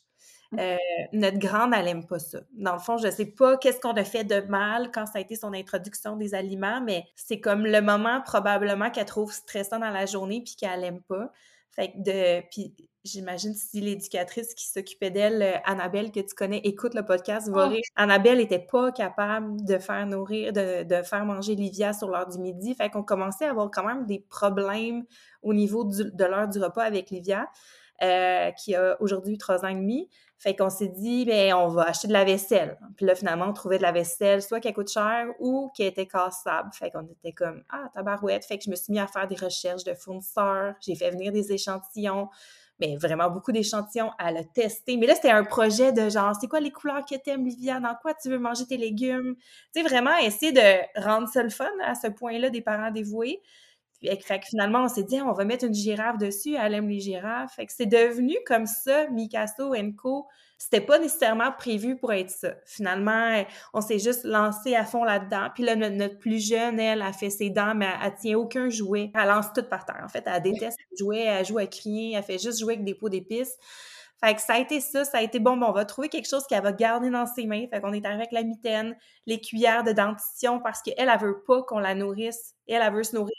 Euh, notre grande, elle n'aime pas ça. Dans le fond, je ne sais pas qu'est-ce qu'on a fait de mal quand ça a été son introduction des aliments, mais c'est comme le moment probablement qu'elle trouve stressant dans la journée puis qu'elle n'aime pas. Fait que de. Puis j'imagine si l'éducatrice qui s'occupait d'elle, euh, Annabelle, que tu connais, écoute le podcast, va oh. rire. Annabelle n'était pas capable de faire nourrir, de, de, faire manger Livia sur l'heure du midi. Fait qu'on commençait à avoir quand même des problèmes au niveau de l'heure du repas avec Livia, euh, qui a aujourd'hui trois ans et demi. Fait qu'on s'est dit, ben, on va acheter de la vaisselle. Puis là, finalement, on trouvait de la vaisselle, soit qui coûte cher ou qui était cassable. Fait qu'on était comme, ah, tabarouette. Fait que je me suis mis à faire des recherches de fournisseurs. J'ai fait venir des échantillons mais vraiment beaucoup d'échantillons à le tester. Mais là, c'était un projet de genre, c'est quoi les couleurs que t'aimes, Livia? Dans quoi tu veux manger tes légumes? Tu sais, vraiment essayer de rendre ça le fun à ce point-là des parents dévoués. Finalement, on s'est dit, on va mettre une girafe dessus, elle aime les girafes. Fait que c'est devenu comme ça, Mikasso Co. C'était pas nécessairement prévu pour être ça. Finalement, on s'est juste lancé à fond là-dedans. Puis là, notre, plus jeune, elle, a fait ses dents, mais elle, tient aucun jouet. Elle lance tout par terre. En fait, elle déteste jouer, elle joue à crier, elle fait juste jouer avec des pots d'épices. Fait que ça a été ça, ça a été bon, bon, on va trouver quelque chose qu'elle va garder dans ses mains. Fait qu'on est avec la mitaine, les cuillères de dentition parce qu'elle, elle veut pas qu'on la nourrisse. Elle, elle veut se nourrir,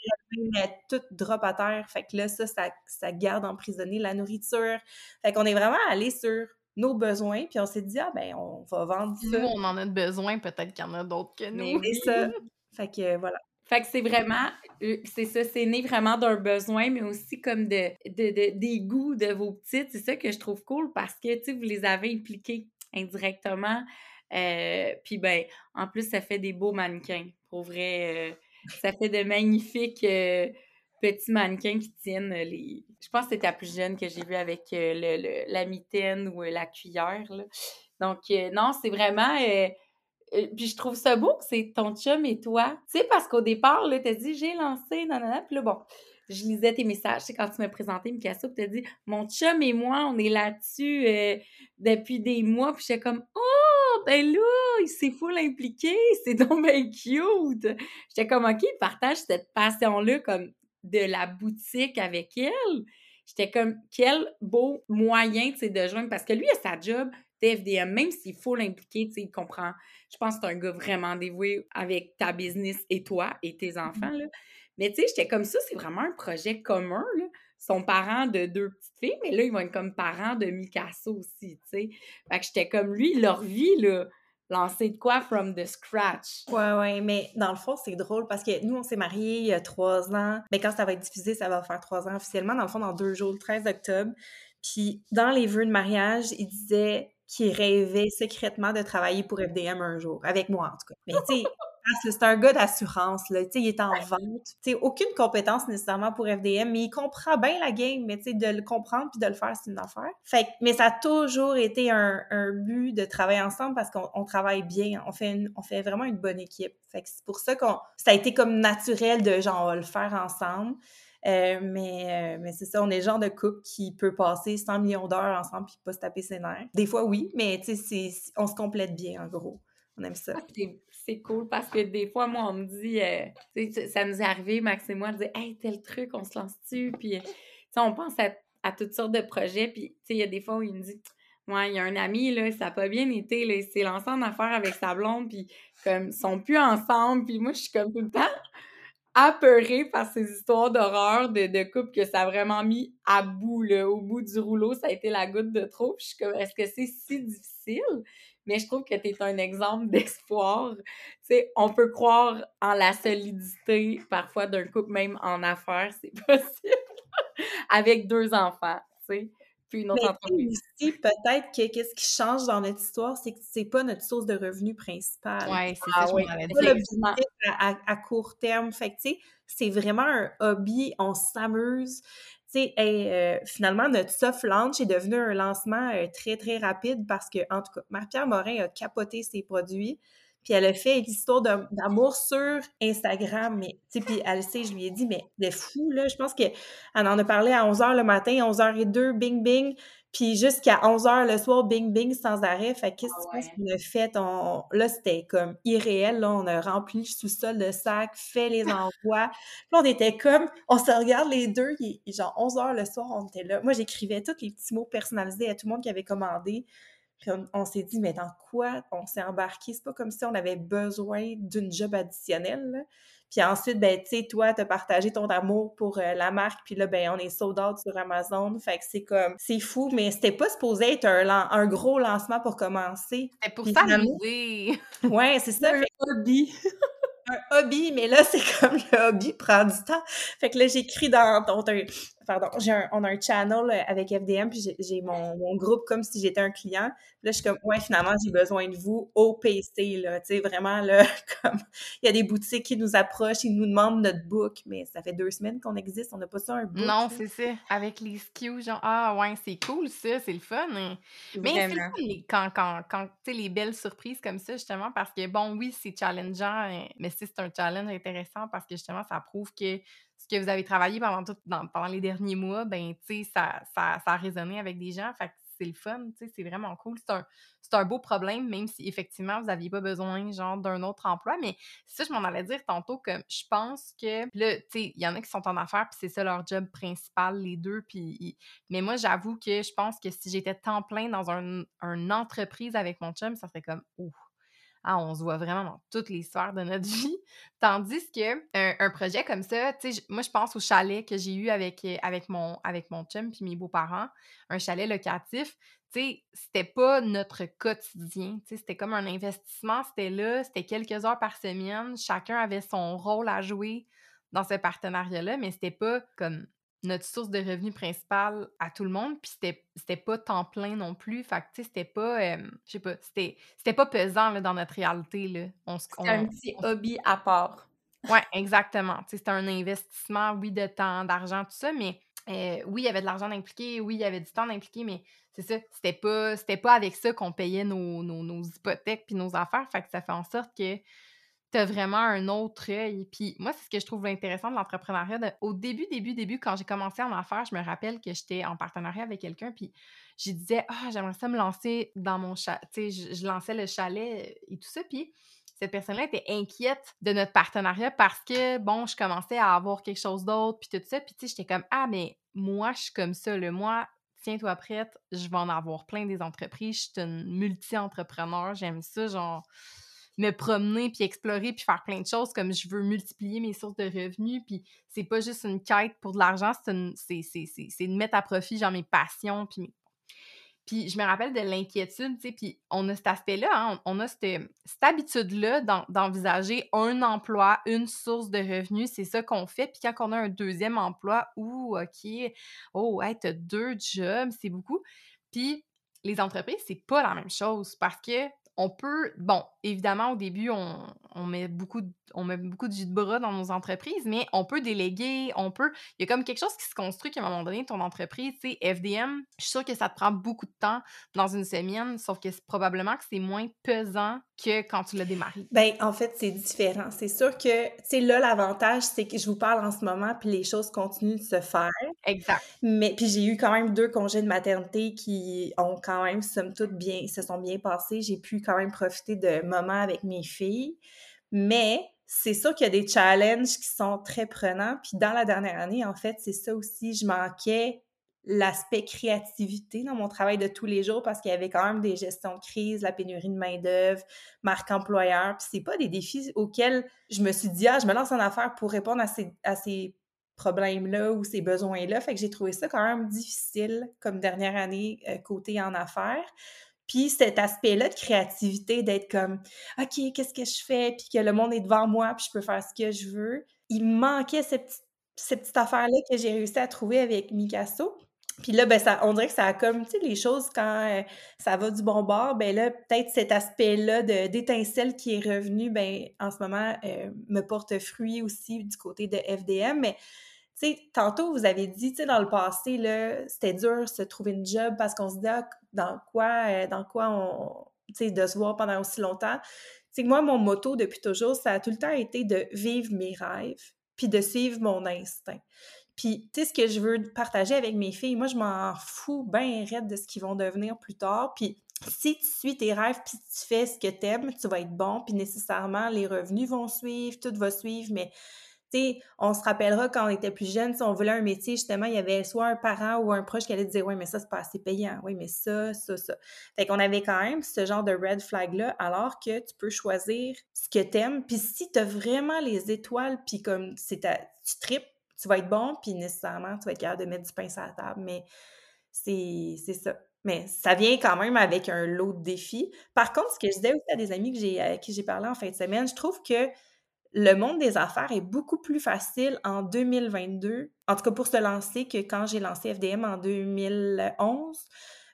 mais tout drop à terre. Fait que là, ça, ça, garde emprisonné la nourriture. Fait qu'on est vraiment allé sur nos besoins, puis on s'est dit, ah ben, on va vendre ça. Nous, on en a besoin, peut-être qu'il y en a d'autres que nous. C'est ça. Fait que voilà. Fait que c'est vraiment, euh, c'est ça, c'est né vraiment d'un besoin, mais aussi comme de, de, des goûts de vos petites. C'est ça que je trouve cool parce que, tu vous les avez impliqués indirectement. Euh, puis, ben, en plus, ça fait des beaux mannequins. Pour vrai, euh, ça fait de magnifiques petits mannequins qui tiennent les. Je pense que c'était la plus jeune que j'ai vu avec le, la mitaine ou la cuillère. Là. Donc, non, c'est vraiment puis je trouve ça beau que c'est ton chum et toi. Tu sais, parce qu'au départ, là, t'as dit, j'ai lancé, nanana, puis là, bon, je lisais tes messages, c'est quand tu m'as présenté Mikasa, puis t'as dit, mon chum et moi, on est là-dessus euh, depuis des mois, puis j'étais comme, oh, ben là, il s'est full impliqué, c'est donc bien cute. J'étais comme, OK, il partage cette passion-là, comme de la boutique avec elle. J'étais comme, quel beau moyen, tu sais, de joindre, parce que lui, il a sa job, FDM, même s'il faut l'impliquer, tu sais, il comprend. Je pense que c'est un gars vraiment dévoué avec ta business et toi et tes mmh enfants, là. Mais tu sais, j'étais comme ça, c'est vraiment un projet commun, là. Son parent de deux petites filles, mais là, ils vont être comme parents de Mikasso aussi, tu sais. Fait que j'étais comme lui, leur vie, là, lancer de quoi from the scratch. Ouais, ouais, mais dans le fond, c'est drôle parce que nous, on s'est mariés il y a trois ans. Mais quand ça va être diffusé, ça va faire trois ans officiellement. Dans le fond, dans deux jours, le 13 octobre. Puis dans les vœux de mariage, il disait qui rêvait secrètement de travailler pour FDM un jour, avec moi en tout cas. Mais tu sais, c'est un gars d'assurance, là, tu sais, il est en vente, tu sais, aucune compétence nécessairement pour FDM, mais il comprend bien la game, mais tu sais, de le comprendre puis de le faire, c'est une affaire. Fait mais ça a toujours été un, un but de travailler ensemble parce qu'on travaille bien, on fait, on fait vraiment une bonne équipe. Fait que c'est pour ça qu'on, ça a été comme naturel de genre, on va le faire ensemble. Euh, mais, euh, mais c'est ça, on est le genre de couple qui peut passer 100 millions d'heures ensemble puis pas se taper ses nerfs. Des fois, oui, mais tu sais, on se complète bien, en gros. On aime ça. Ah, c'est cool parce que des fois, moi, on me dit, euh, ça nous est arrivé, Max et moi, de dire, hey, tel truc, on se lance-tu? Puis, tu sais, on pense à, toutes sortes de projets. Puis, il y a des fois où il me dit, moi, il y a un ami, là, ça n'a pas bien été, là, il s'est lancé en affaires avec sa blonde, puis comme, ils sont plus ensemble. Puis moi, je suis comme tout le temps apeurée par ces histoires d'horreur de, de couple que ça a vraiment mis à bout, là, au bout du rouleau, ça a été la goutte de trop. je suis comme, est-ce que c'est si difficile? Mais je trouve que tu es un exemple d'espoir. Tu sais, on peut croire en la solidité parfois d'un couple, même en affaires, c'est possible, avec deux enfants, tu sais puis une autre entreprise. peut-être que qu'est-ce qui change dans notre histoire, c'est que c'est pas notre source de revenus principale. Ouais, c'est ah, ça, oui. à, à, court terme. Fait que, tu sais, c'est vraiment un hobby, on s'amuse. sais, euh, finalement, notre soft launch est devenu un lancement euh, très, très rapide parce que, en tout cas, Marie-Pierre Morin a capoté ses produits. Puis elle a fait une histoire d'amour sur Instagram. Mais, tu sais, puis elle sait, je lui ai dit, mais c'est fou, là. Je pense qu'elle en a parlé à 11h le matin, 11h02, bing, bing. Puis jusqu'à 11h le soir, bing, bing, sans arrêt. Fait qu'est-ce ah qu'on a fait? Là, c'était comme irréel. Là, on a rempli le sous-sol de sacs, fait les envois. puis on était comme, on se regarde les deux. Il, genre 11h le soir, on était là. Moi, j'écrivais tous les petits mots personnalisés à tout le monde qui avait commandé. Puis on, s'est dit, mais dans quoi on s'est embarqué? C'est pas comme si on avait besoin d'une job additionnelle. Puis ensuite, ben, tu sais, toi, t'as partagé ton amour pour euh, la marque, puis là, ben, on est sold out sur Amazon. Fait que c'est comme, c'est fou, mais c'était pas supposé être un, un gros lancement pour commencer. C'était pour s'amuser. Ouais, c'est ça. un hobby. un hobby, mais là, c'est comme le hobby prend du temps. Fait que là, j'écris dans ton, pardon, un, on a un channel euh, avec FDM, puis j'ai mon, mon, groupe comme si j'étais un client. Là, je suis comme, ouais, finalement, j'ai besoin de vous au PC, là, tu sais, vraiment, là, comme, il y a des boutiques qui nous approchent, ils nous demandent notre book, mais ça fait deux semaines qu'on existe, on n'a pas ça, un book. Non, c'est ça, avec les SKU, genre, ah, ouais, c'est cool, ça, c'est le fun. Hein. Mais c'est le fun, quand, quand, quand tu sais, les belles surprises comme ça, justement, parce que, bon, oui, c'est challengeant, hein, mais c'est un challenge intéressant parce que, justement, ça prouve que que vous avez travaillé pendant, les derniers mois, ben, tu ça, ça, ça, a résonné avec des gens. Fait que c'est le fun, c'est vraiment cool. C'est un, un, beau problème, même si effectivement, vous n'aviez pas besoin, genre, d'un autre emploi. Mais ça, je m'en allais dire tantôt que je pense que, là, tu sais, il y en a qui sont en affaires, puis c'est ça leur job principal, les deux. Mais moi, j'avoue que je pense que si j'étais temps plein dans un, une entreprise avec mon chum, ça serait comme, ouh ah, on se voit vraiment dans toutes les de notre vie. Tandis que un, projet comme ça, tu sais, moi, je pense au chalet que j'ai eu avec, euh, avec, mon, avec mon chum puis mes beaux-parents, un chalet locatif. Tu sais, c'était pas notre quotidien. Tu sais, c'était comme un investissement. C'était là, c'était quelques heures par semaine. Chacun avait son rôle à jouer dans ce partenariat-là, mais c'était pas comme notre source de revenus principale à tout le monde, puis c'était, c'était pas temps plein non plus. Fait que, tu sais, c'était pas, je sais pas, c'était, c'était pas pesant là, dans notre réalité. Là. On, c'était un petit hobby à part. Ouais, exactement. Tu sais, c'était un investissement, oui, de temps, d'argent, tout ça, mais euh, oui, il y avait de l'argent impliqué, oui, il y avait du temps impliqué, mais c'est ça, c'était pas, c'était pas avec ça qu'on payait nos, nos, nos hypothèques puis nos affaires. Fait que ça fait en sorte que tu vraiment un autre œil. Puis moi, c'est ce que je trouve intéressant de l'entrepreneuriat. Au début, début, début, quand j'ai commencé en affaires, je me rappelle que j'étais en partenariat avec quelqu'un, puis je disais, ah, j'aimerais ça me lancer dans mon chalet. Tu sais, je, lançais le chalet et tout ça. Puis cette personne-là était inquiète de notre partenariat parce que, bon, je commençais à avoir quelque chose d'autre, puis tout ça. Puis tu sais, j'étais comme, ah, mais moi, je suis comme ça. Le moi, tiens-toi prête, je vais en avoir plein des entreprises. Je suis une multi-entrepreneur. J'aime ça, genre me promener, puis explorer, puis faire plein de choses, comme je veux multiplier mes sources de revenus, puis c'est pas juste une quête pour de l'argent, c'est de mettre à profit, genre, mes passions, puis Puis je me rappelle de l'inquiétude, tu sais, puis on a cet aspect-là, hein, on, a cette, habitude-là d'envisager un emploi, une source de revenus, c'est ça qu'on fait. Puis quand on a un deuxième emploi, ou OK, oh, ouais, t'as deux jobs, c'est beaucoup. Puis les entreprises, c'est pas la même chose parce que on peut, bon, évidemment, au début, on, met beaucoup de, on met beaucoup de jus de bras dans nos entreprises, mais on peut déléguer, on peut. Il y a comme quelque chose qui se construit qu'à un moment donné, ton entreprise, tu sais, FDM, je suis sûre que ça te prend beaucoup de temps dans une semaine, sauf que probablement que c'est moins pesant que quand tu l'as démarré. Ben, en fait, c'est différent. C'est sûr que, tu sais, là, l'avantage, c'est que je vous parle en ce moment, puis les choses continuent de se faire. Exact. Mais, puis j'ai eu quand même deux congés de maternité qui ont quand même, somme toute, bien, se sont bien passés. J'ai pu quand même profiter de moment avec mes filles. Mais c'est sûr qu'il y a des challenges qui sont très prenants. Puis dans la dernière année, en fait, c'est ça aussi, je manquais l'aspect créativité dans mon travail de tous les jours parce qu'il y avait quand même des gestions de crise, la pénurie de main-d'œuvre, marque employeur. Puis c'est pas des défis auxquels je me suis dit, ah, je me lance en affaires pour répondre à ces, à ces problèmes-là ou ces besoins-là. Fait que j'ai trouvé ça quand même difficile comme dernière année euh, côté en affaires. Puis cet aspect-là de créativité, d'être comme OK, qu'est-ce que je fais? Puis que le monde est devant moi, puis je peux faire ce que je veux. Il manquait cette petite, cette petite affaire-là que j'ai réussi à trouver avec Mikasso. Puis là, ben, ça, on dirait que ça a comme, tu sais, les choses, quand euh, ça va du bon bord, ben là, peut-être cet aspect-là d'étincelle qui est revenu, ben, en ce moment, euh, me porte fruit aussi du côté de FDM. Tantôt, vous avez dit, tu sais, dans le passé, c'était dur de se trouver une job parce qu'on se dit, ah, dans quoi, euh, dans quoi on, tu sais, de se voir pendant aussi longtemps. Tu moi, mon motto depuis toujours, ça a tout le temps été de vivre mes rêves, puis de suivre mon instinct. Puis, tu sais, ce que je veux partager avec mes filles, moi, je m'en fous bien raide de ce qu'ils vont devenir plus tard. Puis, si tu suis tes rêves, puis tu fais ce que tu aimes, tu vas être bon, puis nécessairement, les revenus vont suivre, tout va suivre, mais on se rappellera quand on était plus jeune, si on voulait un métier, justement, il y avait soit un parent ou un proche qui allait dire Oui, mais ça, c'est pas assez payant. Oui, mais ça, ça, ça. Fait qu'on avait quand même ce genre de red flag-là, alors que tu peux choisir ce que t'aimes. Puis si t'as vraiment les étoiles, puis comme c'est tu tripes, tu vas être bon, puis nécessairement, tu vas être capable de mettre du pain sur la table. Mais c'est ça. Mais ça vient quand même avec un lot de défis. Par contre, ce que je disais aussi à des amis que j'ai, à qui j'ai parlé en fin de semaine, je trouve que le monde des affaires est beaucoup plus facile en 2022, en tout cas pour se lancer, que quand j'ai lancé FDM en 2011.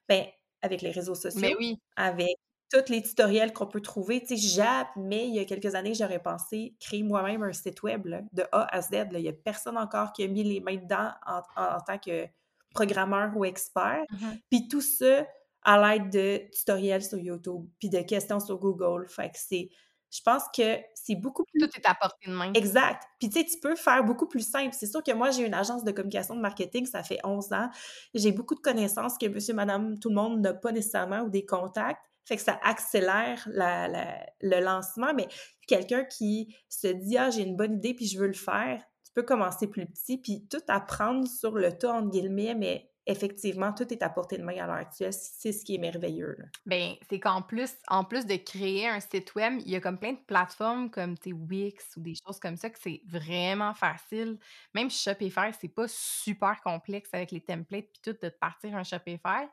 Ben, avec les réseaux sociaux, oui. avec tous les tutoriels qu'on peut trouver. Tu sais, jamais, il y a quelques années, j'aurais pensé créer moi-même un site web de A à Z. Il n'y a personne encore qui a mis les mains dedans en, tant que programmeur ou expert. Mm-hmm. Puis tout ça à l'aide de tutoriels sur YouTube, puis de questions sur Google. Fait que c'est je pense que c'est beaucoup plus. Tout est à portée de main. Exact. Puis, tu sais, tu peux faire beaucoup plus simple. C'est sûr que moi, j'ai une agence de communication de marketing, ça fait 11 ans. J'ai beaucoup de connaissances que monsieur, madame, tout le monde n'a pas nécessairement ou des contacts. Fait que ça accélère le lancement. Mais quelqu'un qui se dit, ah, j'ai une bonne idée puis je veux le faire, tu peux commencer plus petit puis tout apprendre sur le tas, entre guillemets, mais effectivement, tout est à portée de main à l'heure actuelle. C'est ce qui est merveilleux. Ben, c'est qu'en plus, en plus de créer un site web, il y a comme plein de plateformes comme Wix ou des choses comme ça que c'est vraiment facile. Même Shopify, c'est pas super complexe avec les templates puis tout de partir un Shopify.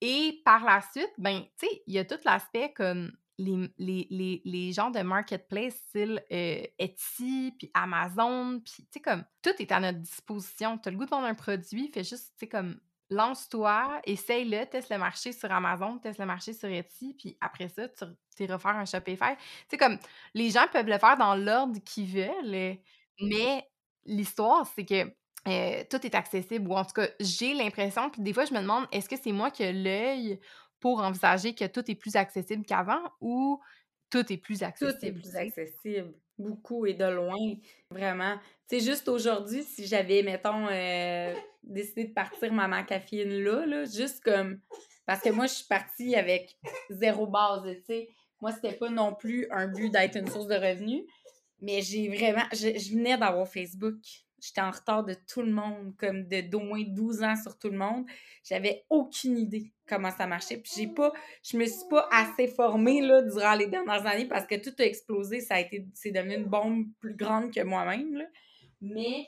Et par la suite, ben, tu sais, il y a tout l'aspect comme les, les, les, gens de marketplace, style euh, Etsy, puis Amazon, puis tu sais, comme tout est à notre disposition. Tu as le goût de vendre un produit, fais juste, tu sais, comme lance-toi, essaye-le, teste le marché sur Amazon, teste le marché sur Etsy, puis après ça, tu iras faire un Shopify. Tu sais, comme les gens peuvent le faire dans l'ordre qu'ils veulent, mais l'histoire, c'est que euh, tout est accessible, ou en tout cas, j'ai l'impression, puis des fois, je me demande, est-ce que c'est moi qui ai l'œil pour envisager que tout est plus accessible qu'avant ou tout est plus accessible? Tout est plus accessible. Beaucoup et de loin, vraiment. Tu sais, juste aujourd'hui, si j'avais, mettons, euh, décidé de partir ma caféine là, là, juste comme. Parce que moi, je suis partie avec zéro base, tu sais. Moi, c'était pas non plus un but d'être une source de revenus, mais j'ai vraiment. je venais d'avoir Facebook J'étais en retard de tout le monde, comme de d'au moins 12 ans sur tout le monde. J'avais aucune idée comment ça marchait. Puis j'ai pas, je me suis pas assez formée là, durant les dernières années parce que tout a explosé. Ça a été, c'est devenu une bombe plus grande que moi-même. Mais,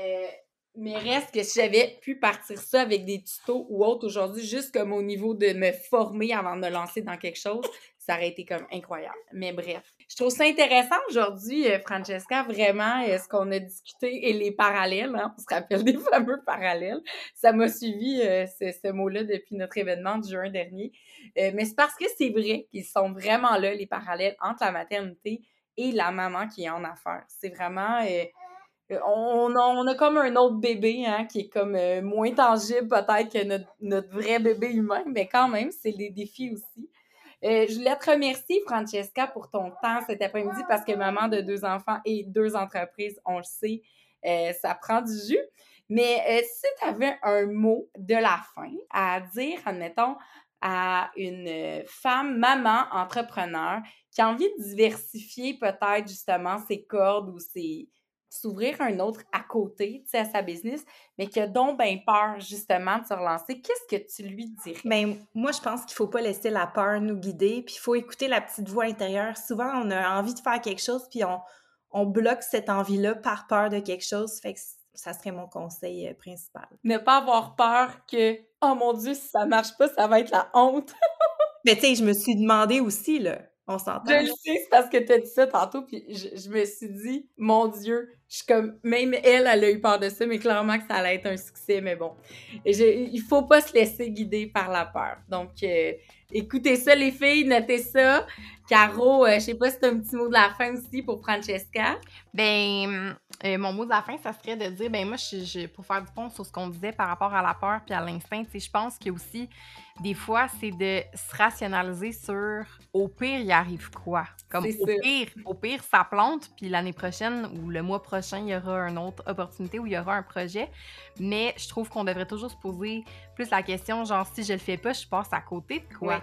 euh, mais reste que si j'avais pu partir ça avec des tutos ou autres aujourd'hui, juste comme au niveau de me former avant de me lancer dans quelque chose, ça aurait été comme incroyable. Mais bref, je trouve ça intéressant aujourd'hui, euh, Francesca, vraiment, euh, ce qu'on a discuté et les parallèles, hein, on se rappelle des fameux parallèles. Ça m'a suivi, euh, ce, mot-là, depuis notre événement du juin dernier. mais c'est parce que c'est vrai qu'ils sont vraiment là, les parallèles entre la maternité et la maman qui est en affaires. C'est vraiment... On a, on a, comme un autre bébé hein, qui est comme moins tangible peut-être que notre, notre, vrai bébé humain, mais quand même, c'est les défis aussi. Euh, je voulais te remercier, Francesca, pour ton temps cet après-midi parce que maman de deux enfants et deux entreprises, on le sait, euh, ça prend du jus. Mais euh, si tu avais un mot de la fin à dire, admettons, à une femme, maman, entrepreneur, qui a envie de diversifier peut-être justement ses cordes ou ses, s'ouvrir un autre à côté, tu sais, à sa business, mais qui a donc bien peur, justement, de se relancer, qu'est-ce que tu lui dirais? Bien, moi, je pense qu'il faut pas laisser la peur nous guider, puis il faut écouter la petite voix intérieure. Souvent, on a envie de faire quelque chose, puis on, on bloque cette envie-là par peur de quelque chose, fait que ça serait mon conseil euh, principal. Ne pas avoir peur que, oh mon Dieu, si ça marche pas, ça va être la honte. mais tu sais, je me suis demandé aussi, là, on s'entend. Je le sais, c'est parce que tu as dit ça tantôt, puis je, me suis dit, mon Dieu, je suis comme, même elle, elle a eu peur de ça, mais clairement que ça allait être un succès, mais bon. Il il faut pas se laisser guider par la peur. Donc, euh, écoutez ça, les filles, notez ça. Caro, euh, je sais pas si tu as un petit mot de la fin aussi pour Francesca. Ben, euh, mon mot de la fin, ça serait de dire, ben moi, je, pour faire du pont sur ce qu'on disait par rapport à la peur puis à l'instinct, je pense que aussi, des fois, c'est de se rationaliser sur au pire, il arrive quoi? Comme au pire, au pire, ça plante, puis l'année prochaine ou le mois prochain, il y aura une autre opportunité ou il y aura un projet. Mais je trouve qu'on devrait toujours se poser plus la question, genre, si je le fais pas, je passe à côté de quoi?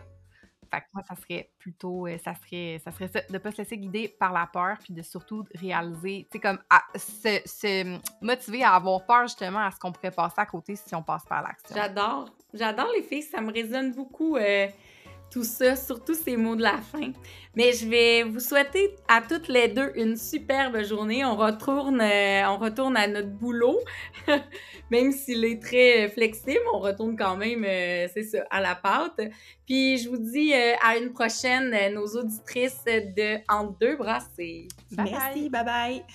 Fait que moi, ça serait plutôt, euh, ça serait, ça serait ça, de pas se laisser guider par la peur, puis de surtout réaliser, tu sais, comme se, motiver à avoir peur justement à ce qu'on pourrait passer à côté si on passe pas à l'action. J'adore, j'adore les filles, ça me résonne beaucoup. Euh, tout ça, surtout ces mots de la fin. Mais je vais vous souhaiter à toutes les deux une superbe journée. On retourne, euh, on retourne à notre boulot, même s'il est très flexible, on retourne quand même, euh, c'est ça, à la pâte. Puis je vous dis euh, à une prochaine, nos auditrices de Entre deux bras. Merci, bye bye.